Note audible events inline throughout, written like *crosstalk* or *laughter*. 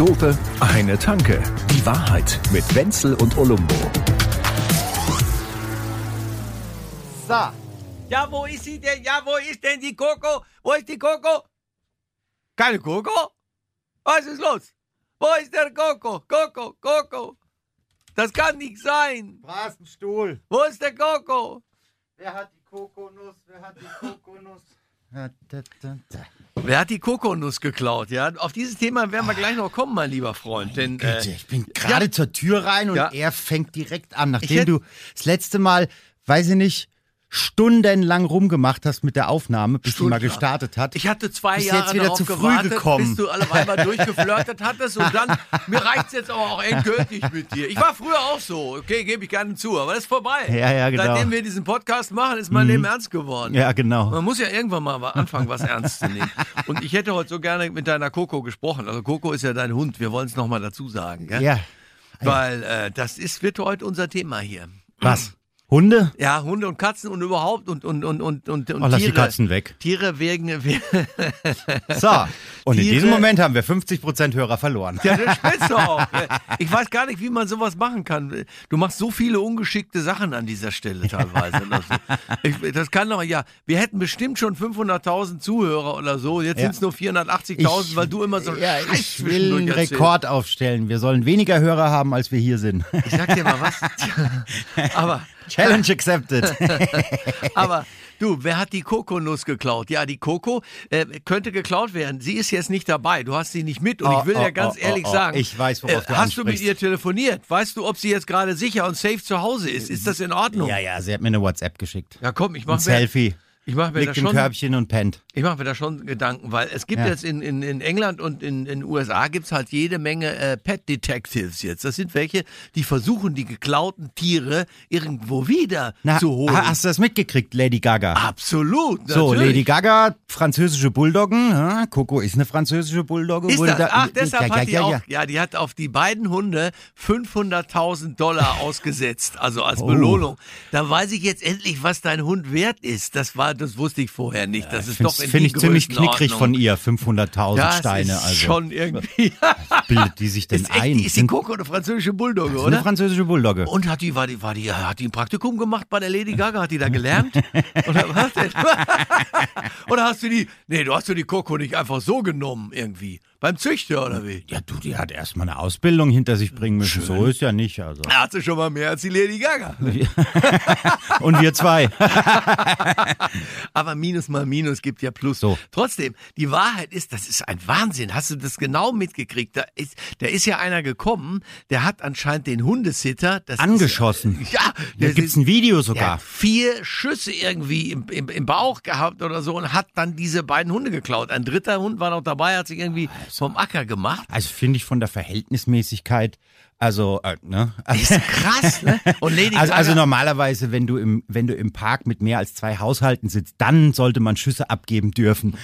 Doofe, eine Tanke. Die Wahrheit mit Wenzel und Olumbo. So. Ja, wo ist sie denn? Ja, wo ist denn die Coco? Wo ist die Coco? Keine Coco? Was ist los? Wo ist der Coco? Coco, Coco. Das kann nicht sein. Da ist ein Stuhl. Wo ist der Coco? Wer hat die Kokonuss? Wer hat die Kokonuss? Wer hat die Kokonuss geklaut? Ja, auf dieses Thema werden wir gleich noch kommen, mein lieber Freund. Denn äh, Güte, ich bin gerade ja. zur Tür rein und Ja. er fängt direkt an, nachdem hätt- du das letzte Mal, weiß ich nicht, stundenlang rumgemacht hast mit der Aufnahme, bis sie mal gestartet hat. ich hatte zwei Bist Jahre jetzt wieder darauf zu früh gewartet, gekommen. bis du alle einmal durchgeflirtet hattest und dann, *laughs* mir reicht's jetzt aber auch endgültig mit dir. Ich war früher auch so, okay, gebe ich gerne zu, aber das ist vorbei. Ja, ja, genau. Seitdem wir diesen Podcast machen, ist mein Leben ernst geworden. ja, genau. Man muss ja irgendwann mal anfangen, was ernst zu nehmen. Und ich hätte heute so gerne mit deiner Coco gesprochen. Also Coco ist ja dein Hund, wir wollen es nochmal dazu sagen. Gell? Ja. Weil äh, das ist, wird heute unser Thema hier. Was? Hunde? Ja, Hunde und Katzen und überhaupt und, und, und, und, und, und Oh, lass die Tiere. Katzen weg. Tiere wegen, we- So. Und in Tiere- diesem Moment haben wir 50% Hörer verloren. Ja, das spinnst du auch. Ich weiß gar nicht, wie man sowas machen kann. Du machst so viele ungeschickte Sachen an dieser Stelle teilweise. Ich, das kann doch, ja, wir hätten bestimmt schon 500.000 Zuhörer oder so. Jetzt Ja. sind es nur 480.000, weil du immer so ja, ich will einen. Rekord aufstellen. Wir sollen weniger Hörer haben, als wir hier sind. Ich sag dir mal was. *laughs* aber, Challenge *laughs* accepted. *laughs* aber du, wer hat die Kokonuss geklaut? Ja, die Coco äh, könnte geklaut werden. Sie ist jetzt nicht dabei. Du hast sie nicht mit. Und Oh, ich will oh, ja ganz oh, ehrlich oh, oh. sagen. äh, Ich weiß, worauf du Hast du mit ihr telefoniert? Weißt du, ob sie jetzt gerade sicher und safe zu Hause ist? Ist das in Ordnung? ja, ja, sie hat mir eine WhatsApp geschickt. Ja, komm, ich mach Ein Selfie. Ich mach mir da Liegt im schon, Körbchen und pennt. ich mach mir da schon Gedanken, weil es gibt Ja. jetzt in, in, in England und in den USA gibt's halt jede Menge äh, Pet Detectives jetzt. Das sind welche, die versuchen, die geklauten Tiere irgendwo wieder Na, zu holen. ha- hast du das mitgekriegt, Lady Gaga? Absolut. so, natürlich. Lady Gaga, französische Bulldoggen. Ja, Coco ist eine französische Bulldogge. Ist das? da- Ach, deshalb ja, hat die auch, ja. ja, die hat auf die beiden Hunde 500.000 Dollar *laughs* ausgesetzt, also als Oh. Belohnung. Da weiß ich jetzt endlich, was dein Hund wert ist. Das war, das wusste ich vorher nicht. Das ist doch in Finde ich ziemlich knickrig von ihr, 500.000 Das Steine. ist also schon irgendwie. *laughs* bildet die sich *laughs* denn ist, echt, ein? die- ist die Coco eine französische Bulldogge, oder? eine französische Bulldogge. Und hat die, war die, war die, hat die ein Praktikum gemacht bei der Lady Gaga? Hat die da gelernt? *laughs* Oder was? Oder hast du die, nee, du hast du die Coco nicht einfach so genommen irgendwie? Beim Züchter oder wie? Ja, du, die hat erstmal eine Ausbildung hinter sich bringen müssen. So ist ja nicht. Also. Da hat sie schon mal mehr als die Lady Gaga. *laughs* Und wir zwei. *laughs* Aber Minus mal Minus gibt ja Plus. So. Trotzdem, die Wahrheit ist, das ist ein Wahnsinn. Hast du das genau mitgekriegt? Da ist, da ist ja einer gekommen, der hat anscheinend den Hundesitter das Angeschossen. Ist, ja, Da *laughs* der gibt's ein Video Der sogar. hat vier Schüsse irgendwie im, im, im Bauch gehabt oder so und hat dann diese beiden Hunde geklaut. Ein dritter Hund war noch dabei, hat sich irgendwie vom Acker gemacht. Also finde ich von der Verhältnismäßigkeit, also, äh, ne? Ist krass, ne? *laughs* Und Lady Also, also normalerweise, wenn du im, wenn du im Park mit mehr als zwei Haushalten sitzt, dann sollte man Schüsse abgeben dürfen.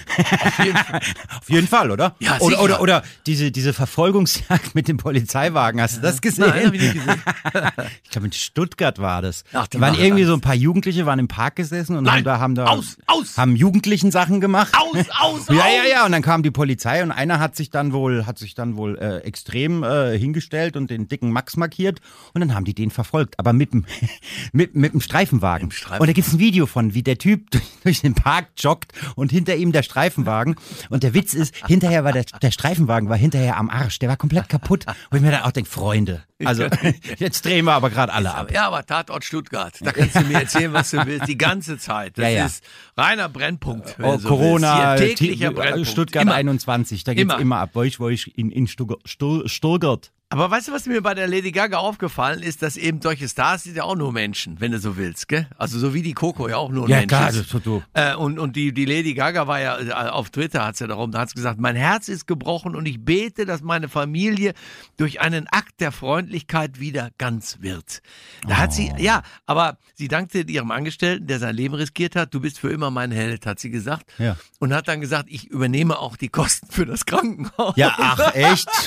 auf jeden Fall. *laughs* Auf jeden Fall, oder? Ja, oder, sicher. oder, oder diese, diese Verfolgungsjagd mit dem Polizeiwagen, hast du das gesehen? Nein, hab ich nicht gesehen. *laughs* Ich glaube, in Stuttgart war das. Ach, da waren irgendwie alles. so ein paar Jugendliche, waren im Park gesessen und Nein, haben da, haben da, aus, aus. haben Jugendlichen Sachen gemacht. Aus, aus, Ja, aus. ja, ja. Und dann kam die Polizei und einer hat sich dann wohl, hat sich dann wohl äh, extrem äh, hingestellt und den dicken Max markiert und dann haben die den verfolgt, aber mit dem *laughs* mit, mit dem Streifenwagen. Streifenwagen. Und da gibt's ein Video von, wie der Typ *laughs* durch, durch den Park joggt und hinter ihm der Streifenwagen. Und der Witz ist, hinterher war der, der Streifenwagen war hinterher am Arsch, der war komplett kaputt. Und ich mir dann auch denke, Freunde, also *laughs* jetzt drehen wir aber gerade alle ab. Ja, aber Tatort Stuttgart. Da kannst du mir erzählen, was du willst. Die ganze Zeit. Das Ja, ja. ist reiner Brennpunkt. Oh, so Corona, täglicher T- Brennpunkt. Stuttgart Immer. 21, da geht's Immer. immer, ab. Wo ich, in, in Stuttgart, Stutt- Stuttgart. Aber weißt du, was mir bei der Lady Gaga aufgefallen ist, dass eben solche Stars sind ja auch nur Menschen, wenn du so willst, gell? Also so wie die Coco ja auch nur Ja, Mensch klar, ist. das du. Äh, und, und die, die Lady Gaga war ja, äh, auf Twitter hat sie darum, da hat sie gesagt, mein Herz ist gebrochen und ich bete, dass meine Familie durch einen Akt der Freundlichkeit wieder ganz wird. Da hat sie, ja, aber sie dankte ihrem Angestellten, der sein Leben riskiert hat, du bist für immer mein Held, hat sie gesagt. Ja. Und hat dann gesagt, ich übernehme auch die Kosten für das Krankenhaus. Ja, ach, echt? *laughs*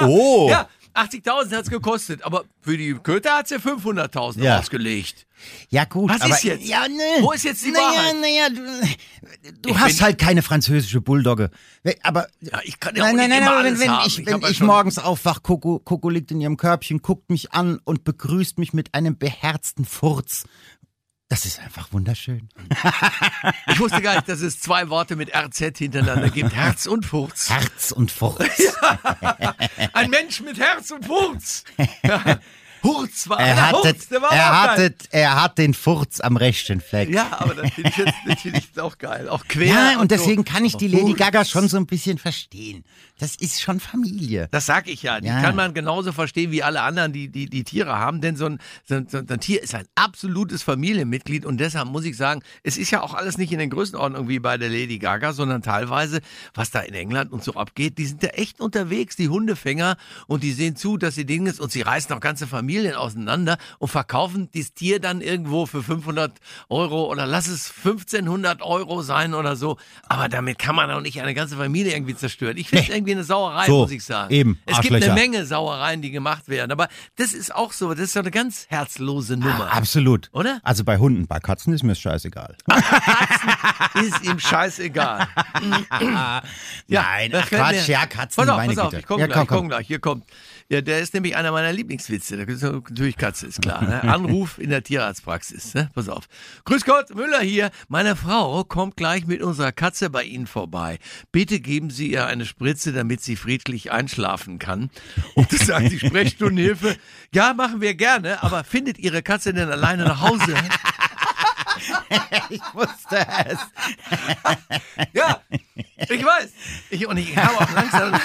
Oh. Ja, 80.000 hat's gekostet, aber für die Köter hat's ja 500.000 Ja. ausgelegt. Ja gut, Was aber ist jetzt? Ja, ne. Wo ist jetzt die naja, Wahrheit? Naja, du, du Ich hast halt keine französische Bulldogge. Aber Ja, ich kann ja nein, auch nein, nicht nein, aber wenn, haben. ich, Ich wenn ich schon- morgens aufwach, Coco, Coco liegt in ihrem Körbchen, guckt mich an und begrüßt mich mit einem beherzten Furz. Das ist einfach wunderschön. *laughs* Ich wusste gar nicht, dass es zwei Worte mit RZ hintereinander gibt. Herz und Furz. Herz und Furz. *laughs* Ein Mensch mit Herz und Furz. Ja. *laughs* Hurz war Er, der hatte, der war er, hatte, er hat den Furz am rechten Fleck. Ja, aber das finde ich, jetzt- das find ich auch geil. Auch quer. Ja, und deswegen so. kann ich die Lady. Gaga schon so ein bisschen verstehen. Das ist schon Familie. Das sag ich ja. Die Ja. kann man genauso verstehen wie alle anderen, die die, die Tiere haben. Denn so ein, so, ein, so ein Tier ist ein absolutes Familienmitglied. Und deshalb muss ich sagen, es ist ja auch alles nicht in den Größenordnungen wie bei der Lady Gaga, sondern teilweise, was da in England und so abgeht, die sind da echt unterwegs, die Hundefänger. Und die sehen zu, dass sie Dinge und sie reißen auch ganze Familien auseinander und verkaufen dieses Tier dann irgendwo für 500 Euro oder lass es 1500 Euro sein oder so. Aber damit kann man auch nicht eine ganze Familie irgendwie zerstören. Ich finde es Nee. irgendwie eine Sauerei, So, muss ich sagen. eben, Es gibt eine. Menge Sauereien, die gemacht werden. Aber das ist auch so, das ist so eine ganz herzlose Nummer. Absolut. Oder? Also bei Hunden, bei Katzen ist mir das scheißegal. ist ihm scheißegal. *laughs* Nein, das ach Quatsch, ja, Katzen, Pass auf, meine pass auf, Güte. ich komme Ja, gleich, komm, ich komm komm. gleich. Hier kommt. Ja, der ist nämlich einer meiner Lieblingswitze. Natürlich Katze, ist klar. Ne? *laughs* Anruf in der Tierarztpraxis. Ne? Pass auf. Grüß Gott, Müller hier. Meine Frau kommt gleich mit unserer Katze bei Ihnen vorbei. Bitte geben Sie ihr eine Spritze, damit sie friedlich einschlafen kann. Und das sagt die Sprechstundenhilfe. *laughs* Ja, machen wir gerne, aber findet Ihre Katze denn alleine nach Hause? *laughs* Ich wusste es. Ja, ich weiß. Ich, und ich habe auch langsam.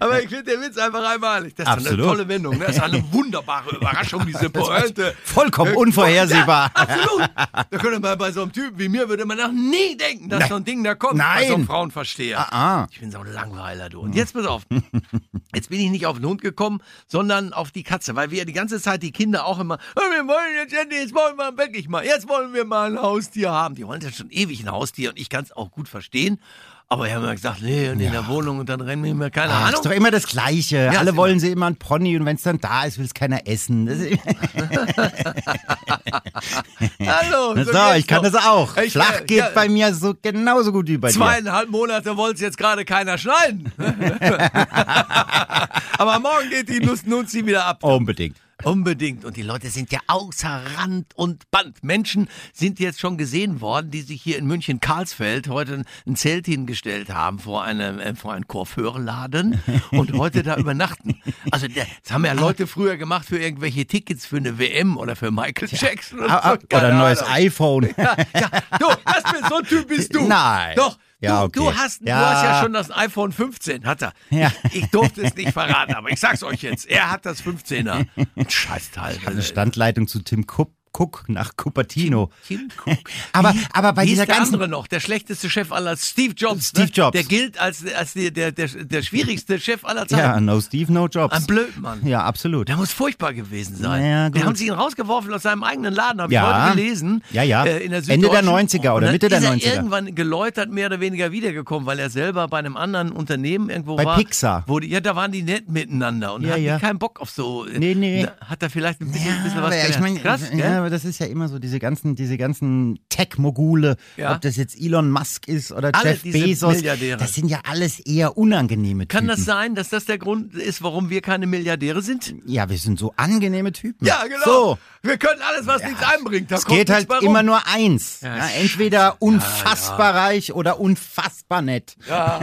Aber ich finde den Witz einfach einmalig. Das ist Absolut. eine tolle Wendung. Ne? Das ist eine wunderbare Überraschung, diese *laughs* Pointe. Vollkommen unvorhersehbar. Ja, absolut. Da könnte man bei so einem Typen wie mir, würde man noch nie denken, dass Nein. so ein Ding da kommt. Bei Nein. so einem Frauenversteher. Ah, ah. Ich bin so ein Langweiler, du. Und jetzt pass auf. Jetzt bin ich nicht auf den Hund gekommen, sondern auf die Katze, weil wir ja die ganze Zeit die Kinder auch immer, "Oh, wir wollen jetzt endlich, jetzt wollen wir wirklich mal, jetzt wollen wir mal ein Haustier haben. Die wollen ja schon ewig ein Haustier und ich kann es auch gut verstehen. Aber wir haben ja gesagt, nee, und in der Wohnung und dann rennen wir mir keine Ach, ist Ahnung. doch immer das Gleiche. ist Alle immer- wollen sie immer ein Pony und wenn es dann da ist, will es keiner essen. Das ist, *laughs* Hallo. *laughs* so, geht's ich kann doch. das auch. Ich, Flach geht ja, bei mir so genauso gut wie bei dir. Zweieinhalb Monate wollte es jetzt gerade keiner schneiden. *laughs* Aber morgen geht die Nuss Nunzi wieder ab. Unbedingt. Unbedingt. Und die Leute sind ja außer Rand und Band. Menschen sind jetzt schon gesehen worden, die sich hier in München Karlsfeld heute ein- Zelt hingestellt haben vor einem, äh, vor einem Coiffeurladen *laughs* und heute da übernachten. Also das haben ja Leute früher gemacht für irgendwelche Tickets für eine WM oder für Michael Jackson und Ah, ah, so. Keine Oder ein neues iPhone. Ja, ja, du, das bist, so ein Typ bist du. *laughs* Nein. Doch. Ja, du, du, okay. hast, du Ja. hast ja schon das iPhone 15, hat er. Ja. Ich, ich durfte es nicht verraten, aber ich sag's euch jetzt. Er hat das 15er. Ein *laughs* Scheißteil. Eine Standleitung zu Tim Cook, Cook nach Cupertino. Tim Cook. *laughs* Aber, aber bei Wie dieser ist der ganzen andere noch? Der schlechteste Chef aller Steve Jobs. Steve ne? Jobs. Der gilt als, als die, der, der, der schwierigste Chef aller Ja, Zeiten. no Steve, no Jobs. Ein Blödmann. Ja, absolut. Der muss furchtbar gewesen sein. Ja, Wir gut. haben sie ihn rausgeworfen aus seinem eigenen Laden, habe Ja. ich heute gelesen. Ja, ja. Äh, der Ende der Süddeutschen. 90er oder Mitte der ist er 90er. irgendwann geläutert mehr oder weniger wiedergekommen, weil er selber bei einem anderen Unternehmen irgendwo Bei war. Pixar. Wo die, ja, da waren die nett miteinander und Ja, hatten ja. keinen Bock auf so. Nee, nee. Hat er vielleicht ein bisschen, Ja, bisschen was ich meine, Krass, gell? Ja, aber das ist ja immer so, diese ganzen, diese ganzen Tech-Mogule, Ja. ob das jetzt Elon Musk ist oder Alle Jeff Bezos, das sind ja alles eher unangenehme Kann Typen. das sein, dass das der Grund ist, warum wir keine Milliardäre sind? Ja, wir sind so angenehme Typen. Ja, genau. So, Wir können alles, was nichts einbringt. Da es geht halt immer nur eins. Ja, Ja, entweder unfassbar reich oder unfassbar nett. Ja,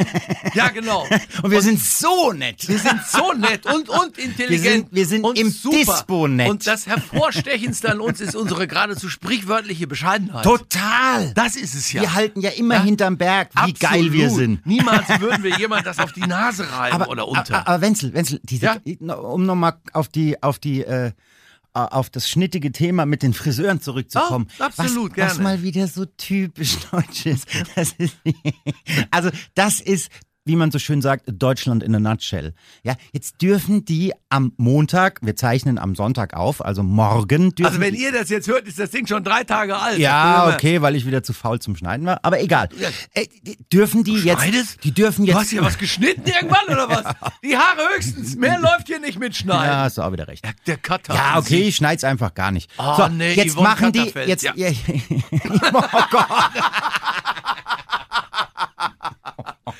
ja genau. *laughs* Und wir sind so nett. Wir sind so nett und, und intelligent. Wir sind- wir sind und im super. Dispo nett. Und das Hervorstechendste an uns ist *laughs* unsere geradezu sprichwörtliche Bescheidenheit. Total. Das ist es ja. Wir halten ja immer Ja. hinterm Berg, wie Absolut. geil wir sind. Niemals *laughs* würden wir jemand das auf die Nase reiben oder unter. Aber, aber Wenzel, Wenzel, diese, Ja? um nochmal auf die, auf die, äh, auf das schnittige Thema mit den Friseuren zurückzukommen. Oh, absolut, was, was gerne. mal wieder so typisch *laughs* deutsch ist. Das ist also das ist wie man so schön sagt, Deutschland in a nutshell. Ja, jetzt dürfen die am Montag, wir zeichnen am Sonntag auf, also morgen dürfen Also wenn ihr das jetzt hört, ist das Ding schon drei Tage alt. ja, okay, weil ich wieder zu faul zum Schneiden war, aber egal. Äh, dürfen die jetzt, schneidest? die dürfen immer- Du jetzt, hast hier was geschnitten irgendwann oder was? *laughs* Die Haare höchstens. Mehr *laughs* läuft hier nicht mit ja, Schneiden. hast du auch wieder recht. Der, der Cutter. Ja, okay, ich schneid's einfach gar nicht. Oh, so, nee, jetzt Yvonne machen die, jetzt, ja. ja. *laughs* oh Gott.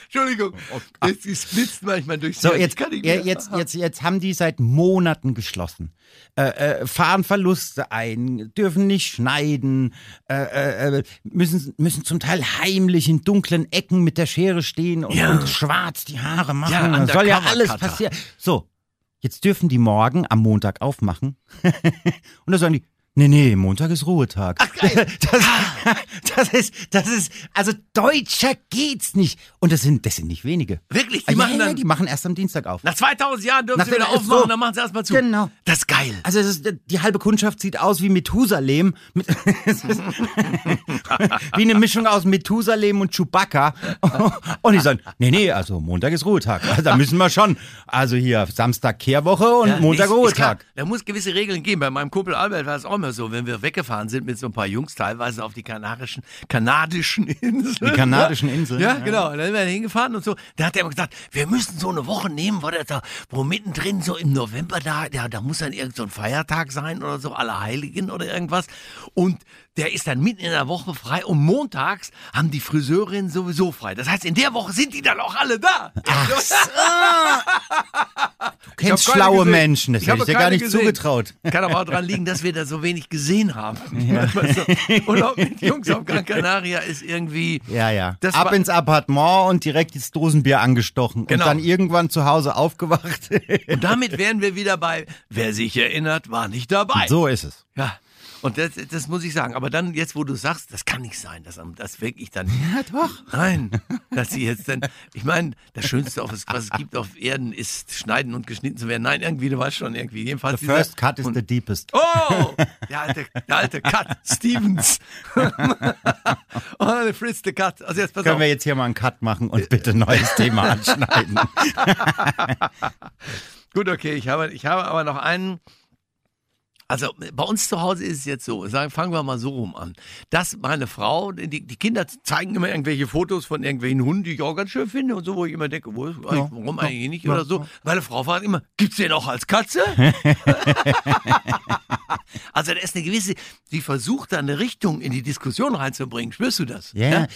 Entschuldigung. Es, es blitzt manchmal durchs So, jetzt, Ich kann nicht ja, mehr. jetzt, jetzt, jetzt haben die seit Monaten geschlossen. Äh, äh, fahren Verluste ein, dürfen nicht schneiden, äh, äh, müssen, müssen zum Teil heimlich in dunklen Ecken mit der Schere stehen und, Ja. und schwarz die Haare machen. Ja, soll ja alles passieren. So, jetzt dürfen die morgen am Montag aufmachen. *laughs* und da sagen die, Nee, nee, Montag ist Ruhetag. Ach, geil. *laughs* Das, das ist, das ist, also deutscher geht's nicht. Und das sind, das sind nicht wenige. Wirklich? Ah, Die ja, machen ja, dann. die machen erst am Dienstag auf. Nach 2000 Jahren dürfen sie wieder so. aufmachen, dann machen sie erstmal zu. Genau. Das ist geil. Also es ist, die halbe Kundschaft sieht aus wie Methusalem. Mit, es *laughs* ist wie eine Mischung aus Methusalem und Chewbacca. *laughs* Und die sagen, nee, nee, also Montag ist Ruhetag. Also da müssen wir schon. Also hier Samstag Kehrwoche und Ja, Montag ist- ist klar. Ruhetag. Da muss gewisse Regeln geben. Bei meinem Kumpel Albert war es auch immer so, wenn wir weggefahren sind mit so ein paar Jungs, teilweise auf die kanarischen, kanadischen *laughs* Inseln. Die kanadischen Inseln, Ja, ja. genau. Dann sind wir hingefahren und so. Da hat er immer gesagt, wir müssen so eine Woche nehmen, wo, der da, wo mittendrin so im November da, ja, da muss dann irgend so ein Feiertag sein oder so, Allerheiligen oder irgendwas. Und der ist dann mitten in der Woche frei und montags haben die Friseurinnen sowieso frei. Das heißt, in der Woche sind die dann auch alle da. Ach *laughs* so. Du kennst schlaue gesehen. Menschen, das Ich hätte habe ich dir gar nicht gesehen. zugetraut. Kann aber auch daran liegen, dass wir da so wenig gesehen haben. *laughs* *laughs* Also, Urlaub mit Jungs auf Gran Canaria ist irgendwie. Ja, ja. Das Ab ins Appartement und direkt ins Dosenbier angestochen. Genau. Und dann irgendwann zu Hause aufgewacht. Und damit wären wir wieder bei, wer sich erinnert, war nicht dabei. so ist es. Ja. Und das, das muss ich sagen. Aber dann, jetzt, wo du sagst, das kann nicht sein, dass das wirklich dann. *laughs* Ja, doch. Nein, dass sie jetzt dann. Ich meine, das Schönste, auf, was es gibt auf Erden, ist schneiden und geschnitten zu werden. Nein, irgendwie, du weißt schon, irgendwie. Jedenfalls The dieser- first cut is und- the deepest. Oh, der alte, der alte Cut, Stevens. *laughs* oh, der Fritz the Cut. Also jetzt pass Können auf. wir jetzt hier mal einen Cut machen und bitte ein neues Thema anschneiden? *laughs* Gut, okay, ich habe, ich habe aber noch einen. Also bei uns zu Hause ist es jetzt so, sagen, fangen wir mal so rum an, dass meine Frau, die, die Kinder zeigen immer irgendwelche Fotos von irgendwelchen Hunden, die ich auch ganz schön finde und so, wo ich immer denke, wo ist, warum eigentlich nicht oder so. Meine Frau fragt immer, gibt's den auch als Katze? *laughs* also da ist eine gewisse, die versucht da eine Richtung in die Diskussion reinzubringen. Spürst du das? Ja,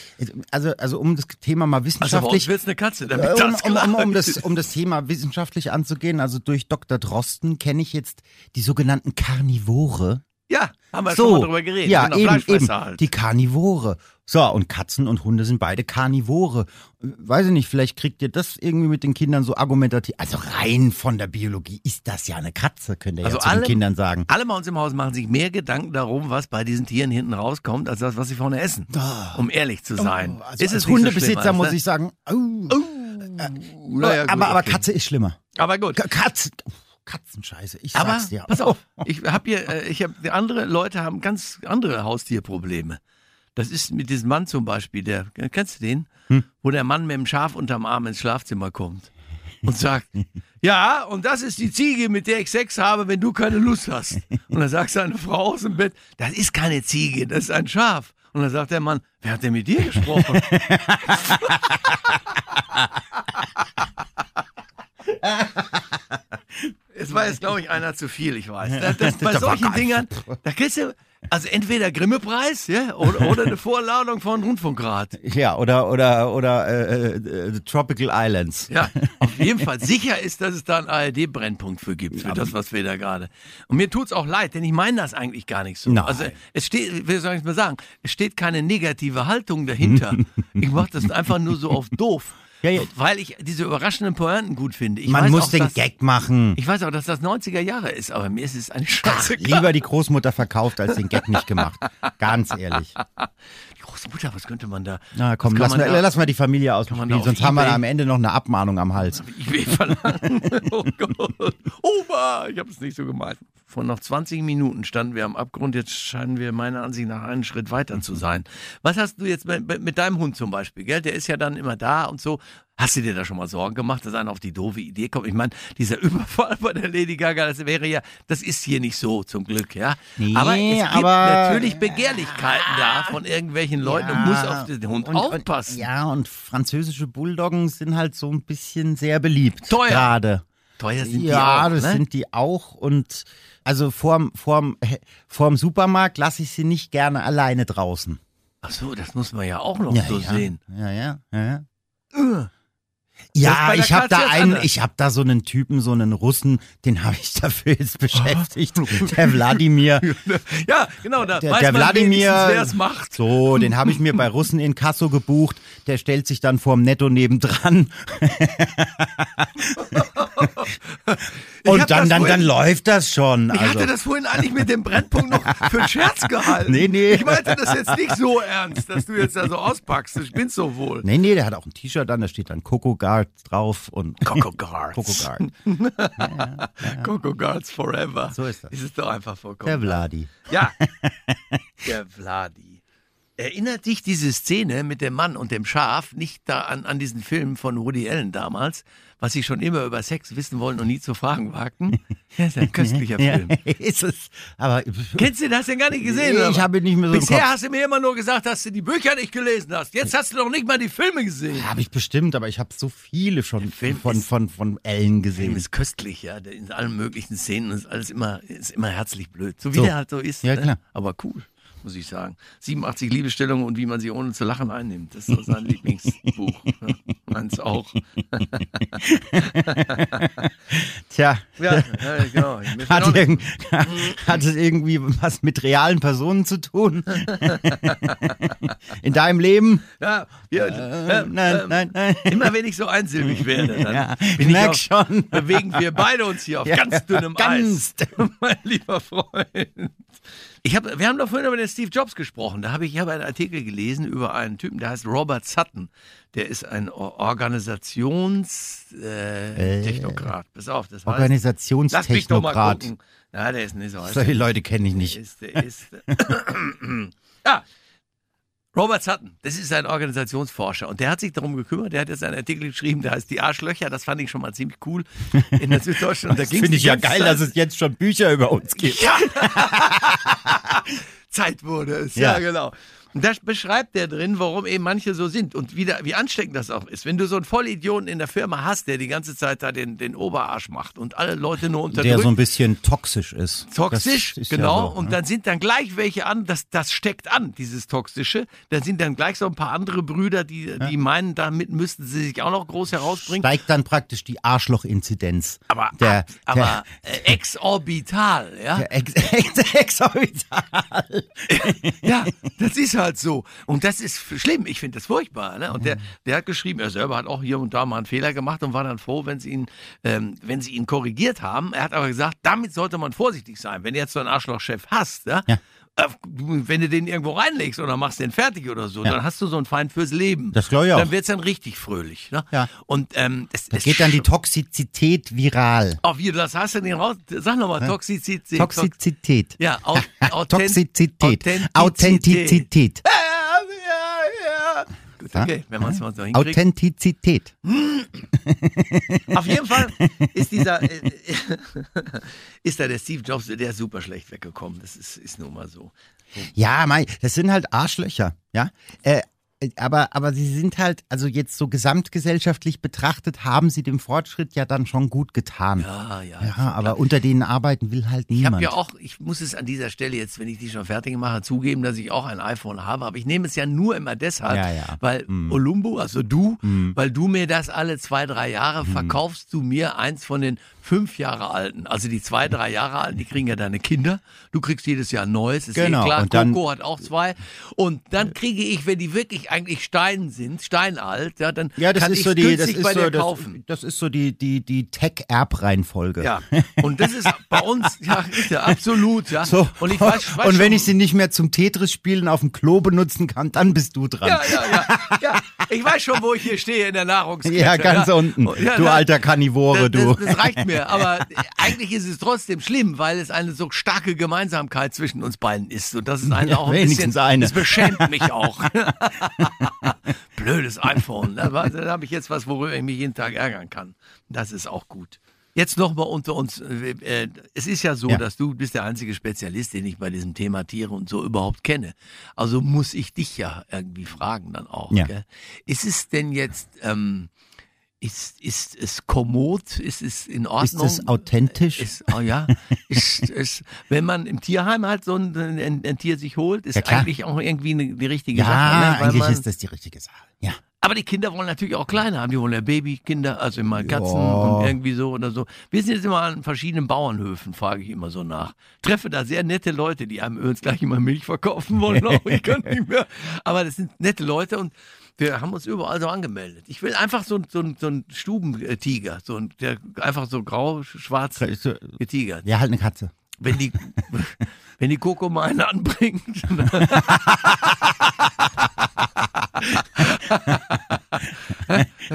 also, also um das Thema mal Also bei uns wissenschaftlich, eine Katze, damit um, das um, um, um, das, um das Thema wissenschaftlich anzugehen, also durch Dr. Drosten kenne ich jetzt die sogenannten Karnivore. Ja, haben wir so, schon mal drüber geredet. ja, Genau, eben, eben, halt. die Karnivore. So, und Katzen und Hunde sind beide Karnivore. Weiß ich nicht, vielleicht kriegt ihr das irgendwie mit den Kindern so argumentativ. Also rein von der Biologie ist das ja eine Katze, könnt ihr Also ja zu alle- den Kindern sagen. Alle bei uns im Haus machen sich mehr Gedanken darum, was bei diesen Tieren hinten rauskommt, als das, was sie vorne essen. Um ehrlich zu sein. Also ist als so Hundebesitzer schlimm, muss du? ich sagen, oh, Naja, gut, aber, aber okay. Katze ist schlimmer. Aber gut. Ka- Katze, Katzenscheiße, ich Aber sag's dir. pass auf, *laughs* ich habe hier, äh, ich habe andere Leute haben ganz andere Haustierprobleme. Das ist mit diesem Mann zum Beispiel, der kennst du den, Hm. wo der Mann mit dem Schaf unterm Arm ins Schlafzimmer kommt und sagt, *laughs* ja, und das ist die Ziege, mit der ich Sex habe, wenn du keine Lust hast. Und dann sagt seine Frau aus dem Bett, das ist keine Ziege, das ist ein Schaf. Und dann sagt der Mann, wer hat denn mit dir gesprochen? *laughs* Es war jetzt, glaube ich, einer zu viel, ich weiß. *laughs* Das, das, bei solchen. Dingern, da kriegst du also entweder Grimme-Preis, ja, oder, oder eine Vorladung von Rundfunkrat. *laughs* Ja, oder, oder, oder äh, äh, Tropical Islands. Ja, auf jeden Fall. Sicher ist, dass es da einen ARD-Brennpunkt für gibt, für das, was wir da gerade. Und mir tut's auch leid, denn ich meine das eigentlich gar nicht so. Nein. Also es steht, wie soll ich mal sagen, es steht keine negative Haltung dahinter. ich mache das einfach nur so auf doof. Ja, ja. Weil ich diese überraschenden Pointen gut finde. Ich Man muss auch, den dass, Gag machen. Ich weiß auch, dass das 90er Jahre ist, aber mir ist es eine Ach, Scheiße. lieber die Großmutter verkauft, als den Gag nicht gemacht. Ganz ehrlich. Die Großmutter, was könnte man da? Na komm, lass mal, da- lass mal die Familie aus sonst haben wir am Ende noch eine Abmahnung am Hals. Ich will verlangen. *laughs* Oh Gott. Opa, ich habe es nicht so gemeint. Vor noch 20 Minuten standen wir am Abgrund. Jetzt scheinen wir meiner Ansicht nach einen Schritt weiter zu sein. Was hast du jetzt mit, mit deinem Hund zum Beispiel? Gell? Der ist ja dann immer da und so. Hast du dir da schon mal Sorgen gemacht, dass einer auf die doofe Idee kommt? Ich meine, dieser *laughs* Überfall bei der Lady Gaga, das wäre ja, das ist hier nicht so zum Glück, ja. Nee, aber es gibt aber- natürlich Begehrlichkeiten da von irgendwelchen Leuten und muss auf den Hund und, aufpassen. Und, ja, und französische Bulldoggen sind halt so ein bisschen sehr beliebt. Teuer. Gerade. Teuer sind die Ja, auch, das ne? sind die auch. Und also vorm, vorm, vorm Supermarkt lasse ich sie nicht gerne alleine draußen. Ach so, das muss man ja auch noch so ja. sehen. Ja, ja, ja. ja. Ja, ich habe da einen, ich habe da so einen Typen, so einen Russen, den habe ich *laughs* dafür jetzt beschäftigt. Der Wladimir. *laughs* Ja, genau, da Der, weiß der Wladimir, wenigstens, wer es macht. so, den habe ich mir bei Russen in Kasso gebucht. Der stellt sich dann vorm Netto nebendran. *laughs* Und dann, dann, vorhin- dann läuft das schon. Ich Also. hatte das vorhin eigentlich mit dem Brennpunkt noch für einen Scherz *laughs* gehalten. Nee, nee. Ich meinte das jetzt nicht so ernst, dass du jetzt da so auspackst. Ich bin so wohl. Nee, nee, der hat auch ein T-Shirt an, da steht dann Coco Guard drauf und *laughs* Coco Guards. Coco Guard. *laughs* Coco Guards Forever. So ist das. Ist es doch einfach vollkommen. Der Vladi. Ja, der Vladi. Erinnert dich diese Szene mit dem Mann und dem Schaf nicht da an, an diesen Film von Woody Allen damals, was sie schon immer über Sex wissen wollen und nie zu fragen wagten? *laughs* Ja, ist ein köstlicher Ja, Film. *laughs* ist es. Aber Kennst du das denn gar nicht gesehen? Ich habe ihn nicht mehr so Bisher hast du mir immer nur gesagt, dass du die Bücher nicht gelesen hast. Jetzt hast du doch nicht mal die Filme gesehen. habe ich bestimmt, aber ich habe so viele schon von, ist- von, von Ellen Der Film gesehen. ist köstlich, ja. In allen möglichen Szenen ist alles immer, ist immer herzlich blöd. So wie So. der halt so ist. Ja, ne? klar. Aber cool, muss ich sagen. 87 Liebesstellungen und wie man sie ohne zu lachen einnimmt. Das ist sein Lieblingsbuch. Ja, Meins auch. *laughs* Tja, Ja, ja genau. Hat, irgend, hat es irgendwie was mit realen Personen zu tun? In deinem Leben? ja, ja, Äh, äh, nein, ähm, nein, nein. Immer wenn ich so einsilbig werde, dann *laughs* Ja, ich merk auf, schon. bewegen wir beide uns hier auf *laughs* Ja, ganz dünnem ganz Eis, mein lieber Freund. Ich hab, wir haben doch vorhin über den Steve Jobs gesprochen. Da habe ich, ich habe einen Artikel gelesen über einen Typen, der heißt Robert Sutton. Der ist ein Organisationstechnokrat. Äh, Technokrat. Pass auf, das heißt, Lass mich doch mal Organisationstechnokrat. gucken. Ja, der ist nicht so. heißt Solche der. Leute kenne ich Der nicht. ist, der ist. *coughs* ja. Robert Sutton, das ist ein Organisationsforscher und der hat sich darum gekümmert, der hat jetzt einen Artikel geschrieben, der heißt Die Arschlöcher, das fand ich schon mal ziemlich cool in der Süddeutschen. Und da Das ging's finde ich ja geil, dass es jetzt schon Bücher über uns gibt. ja. *laughs* Zeit wurde es, ja, Ja. genau. Und da beschreibt der drin, warum eben manche so sind und wie, da, wie ansteckend das auch ist. Wenn du so einen Vollidioten in der Firma hast, der die ganze Zeit da den, den Oberarsch macht und alle Leute nur unterdrückt. Der so ein bisschen toxisch ist. Toxisch, Das ist ja genau. so, und ne? dann sind dann gleich welche an, das, das steckt an, dieses Toxische. Da sind dann gleich so ein paar andere Brüder, die, die meinen, damit müssten sie sich auch noch groß herausbringen. steigt dann praktisch die Arschloch-Inzidenz. Aber, der, aber äh, exorbital, ja? der, der ex, *laughs* ex, exorbital. Ja, das ist halt so. Und das ist schlimm. Ich finde das furchtbar. Ne? Und der, der hat geschrieben, er selber hat auch hier und da mal einen Fehler gemacht und war dann froh, wenn sie ihn, ähm, wenn sie ihn korrigiert haben. Er hat aber gesagt, damit sollte man vorsichtig sein. Wenn du jetzt so einen Arschlochchef hast, ja, Ja. Äh, wenn du den irgendwo reinlegst oder machst den fertig oder so, Ja. dann hast du so einen Feind fürs Leben. Das glaub ich auch. Dann wird's dann richtig fröhlich. Ne? Ja. Und ähm, es, Da es geht dann die Toxizität viral. Oh, wie, das hast du den raus? Sag nochmal, Toxizität. Toxizität. Ja, au, Authent- *laughs* Toxizität. Authentizität. Authentizität. Ja. Gut, okay, wenn man es mal so hinkriegt. Authentizität. Auf jeden Fall ist dieser, *laughs* äh, *laughs* ist da der Steve Jobs, der ist super schlecht weggekommen. Das ist, ist nun mal so. Ja, mei, das sind halt Arschlöcher, ja. Äh, aber, aber sie sind halt, also jetzt so gesamtgesellschaftlich betrachtet, haben sie dem Fortschritt ja dann schon gut getan. Ja, ja. Ja, aber unter denen arbeiten will halt Ich habe niemand. ja auch, ich muss es an dieser Stelle jetzt, wenn ich die schon fertig mache, zugeben, dass ich auch ein iPhone habe. Aber ich nehme es ja nur immer deshalb, Ja, ja. weil Olumbo, also du, weil du mir das alle zwei, drei Jahre verkaufst du mir eins von den fünf Jahre alten. Also die zwei, drei Jahre alten, die kriegen ja deine Kinder. Du kriegst jedes Jahr ein neues, ist Genau, eh klar. und dann- Coco hat auch zwei. Und dann kriege ich, wenn die wirklich eigentlich Stein sind, steinalt, ja, dann Ja, das kann ist ich so die, das günstig ist bei so, dir das, kaufen. das ist so die, die, die Tech-Erb-Reihenfolge. Ja, und das ist bei uns, ja, ja absolut, ja. So, und ich weiß, *laughs* weiß und wenn schon- ich sie nicht mehr zum Tetris-Spielen auf dem Klo benutzen kann, dann bist du dran. Ja, ja, ja, ja. Ich weiß schon, wo ich hier stehe in der *laughs* Nahrungskette. Ja, ganz unten. Ja, du alter Karnivore, das, du. Das, das reicht mir. *laughs* Aber eigentlich ist es trotzdem schlimm, weil es eine so starke Gemeinsamkeit zwischen uns beiden ist. Und das ist eine Ja, auch ein wenigstens bisschen, eine. Das beschämt mich auch. *laughs* Blödes iPhone. Da, war- da habe ich jetzt was, worüber ich mich jeden Tag ärgern kann. Das ist auch gut. Jetzt nochmal unter uns. äh, äh, Es ist ja so, Ja. dass du bist der einzige Spezialist, den ich bei diesem Thema Tiere und so überhaupt kenne. Also muss ich dich ja irgendwie fragen dann auch. Ja. Ist es denn jetzt, ähm, ist, ist es kommod? Ist es in Ist Ordnung? es authentisch? Ist, oh ja, ist, ist, wenn man im Tierheim halt so ein, ein, ein Tier sich holt, ist Ja, eigentlich auch irgendwie eine, die richtige ja, Sache. Ne? Weil eigentlich man, ist das die richtige Sache. Ja. aber die Kinder wollen natürlich auch kleine haben. Die wollen ja Babykinder, also immer Katzen Ja. und irgendwie so oder so. Wir sind jetzt immer an verschiedenen Bauernhöfen, frage ich immer so nach. Treffe da sehr nette Leute, die einem übrigens gleich immer Milch verkaufen wollen. *laughs* Auch ich kann nicht mehr. Aber das sind nette Leute und wir haben uns überall so angemeldet. Ich will einfach so, so, so einen Stubentiger, so ein, der einfach so grau-schwarz getigert. Ja, halt eine Katze. Wenn die, *laughs* wenn die Coco mal einen anbringt. *laughs*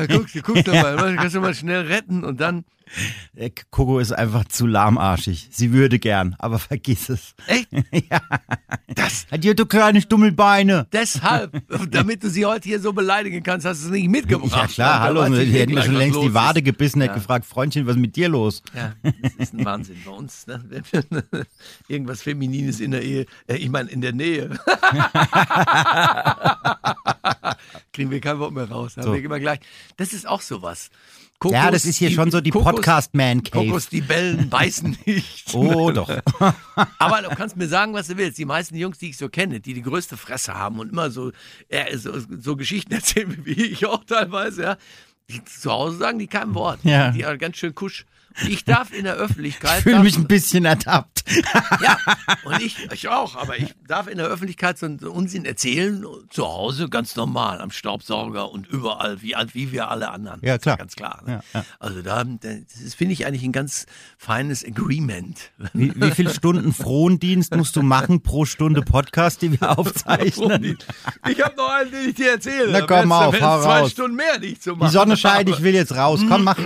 guckst du, guckst du mal, kannst du mal schnell retten und dann. Äh, Coco ist einfach zu lahmarschig. Sie würde gern, aber *laughs* vergiss es. Echt? *laughs* ja. Das, Die hat du kleine Stummelbeine. deshalb, *laughs* damit du sie heute hier so beleidigen kannst, hast du es nicht mitgebracht. Ja klar, hallo, ich die hätten mir schon längst die Wade ist. gebissen, hätte Ja. gefragt, Freundchen, was ist mit dir los? Ja, das ist ein Wahnsinn bei uns. Ne? Wenn wir Irgendwas Feminines in der Ehe, äh, ich meine in der Nähe. Kriegen wir kein Wort mehr raus. Haben So. wir immer gleich. Das ist auch sowas. Ja, das ist hier schon so die Podcast-Man-Cave. Kokos, die Bellen *laughs* beißen nicht. Oh, doch. *laughs* Aber du kannst mir sagen, was du willst. Die meisten Jungs, die ich so kenne, die die größte Fresse haben und immer so, äh, so, so Geschichten *laughs* erzählen, wie ich auch teilweise, ja, die zu Hause sagen die kein Wort. Ja. Die haben ganz schön kusch. Ich darf in der Öffentlichkeit. Ich fühle mich ein bisschen ertappt. *laughs* ja, und ich, ich auch, aber ich darf in der Öffentlichkeit so einen Unsinn erzählen, zu Hause ganz normal, am Staubsauger und überall, wie, wie wir alle anderen. Ja, klar. Ganz klar. Ne? Ja, ja. Also da, das finde ich eigentlich ein ganz feines Agreement. Wie, wie viel Stunden *laughs* Frondienst musst du machen pro Stunde Podcast, die wir aufzeichnen? Ich habe noch einen, den ich dir erzähle. Na komm auf, hau zwei raus. Stunden mehr nicht zu Die machen. Sonne scheint, ich will jetzt raus. Komm, mach.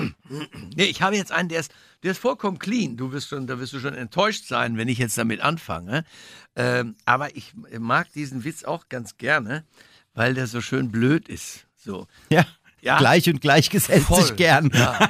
Nee, ich habe jetzt einen, der ist, der ist vollkommen clean. Du wirst schon, da wirst du schon enttäuscht sein, wenn ich jetzt damit anfange. Ähm, aber ich mag diesen Witz auch ganz gerne, weil der so schön blöd ist. So. Ja. Ja. Gleich und gleich gesetzt Voll. sich gern. Ja.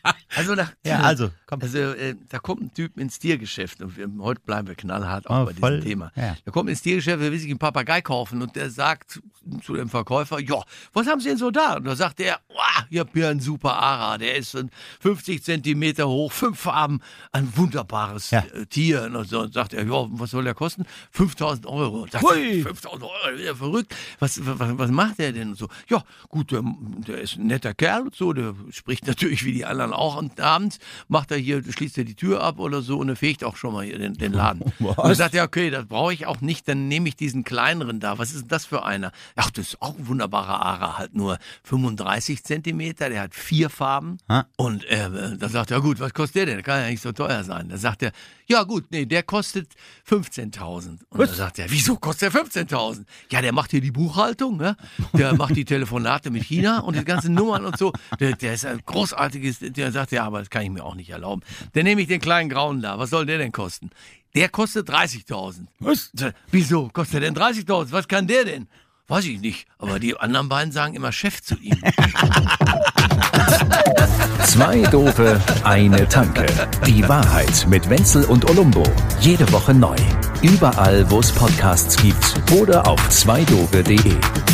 *laughs* Also, nach, Ja, also, komm. Also, äh, da kommt ein Typ ins Tiergeschäft und wir, heute bleiben wir knallhart auch Oh, bei diesem voll. Thema. Ja. Der kommt ins Tiergeschäft, der will sich einen Papagei kaufen und der sagt zu, dem Verkäufer, ja, was haben Sie denn so da? Und da sagt er, wow, ich habe hier einen super Ara, der ist ein 50 Zentimeter hoch, fünf Farben, ein wunderbares Ja. äh, Tier. Und so sagt er, ja, was soll der kosten? 5000 Euro. Und sagt Hui. er, 5000 Euro, wieder verrückt. Was, was, was macht der denn? Und so, ja, gut, der, der ist ein netter Kerl und so, der spricht *laughs* natürlich wie die anderen auch und abends macht er hier, schließt er die Tür ab oder so und er fegt auch schon mal hier den, den Laden. *laughs* Was? Und dann sagt er, okay, das brauche ich auch nicht, dann nehme ich diesen kleineren da. Was ist denn das für einer? Ach, das ist auch ein wunderbarer Ara, halt nur 35 Zentimeter, der hat vier Farben. Ha? Und äh, da sagt er, gut, was kostet der denn? Der kann ja nicht so teuer sein. Da sagt er, ja gut, nee, der kostet 15.000. Und dann sagt er, wieso kostet der 15.000? Ja, der macht hier die Buchhaltung, ne? der macht die Telefonate mit China und die ganzen Nummern und so. Der, der ist ein großartiges, der sagt, ja, aber das kann ich mir auch nicht erlauben. Dann nehme ich den kleinen Grauen da, was soll der denn kosten? Der kostet 30.000. Was? So, Wieso kostet der denn 30.000? Was kann der denn? Weiß ich nicht, aber die anderen beiden sagen immer Chef zu ihm. *laughs* Zwei Dope, eine Tanke. Die Wahrheit mit Wenzel und Olumbo. Jede Woche neu. Überall, wo es Podcasts gibt oder auf zweidope.de.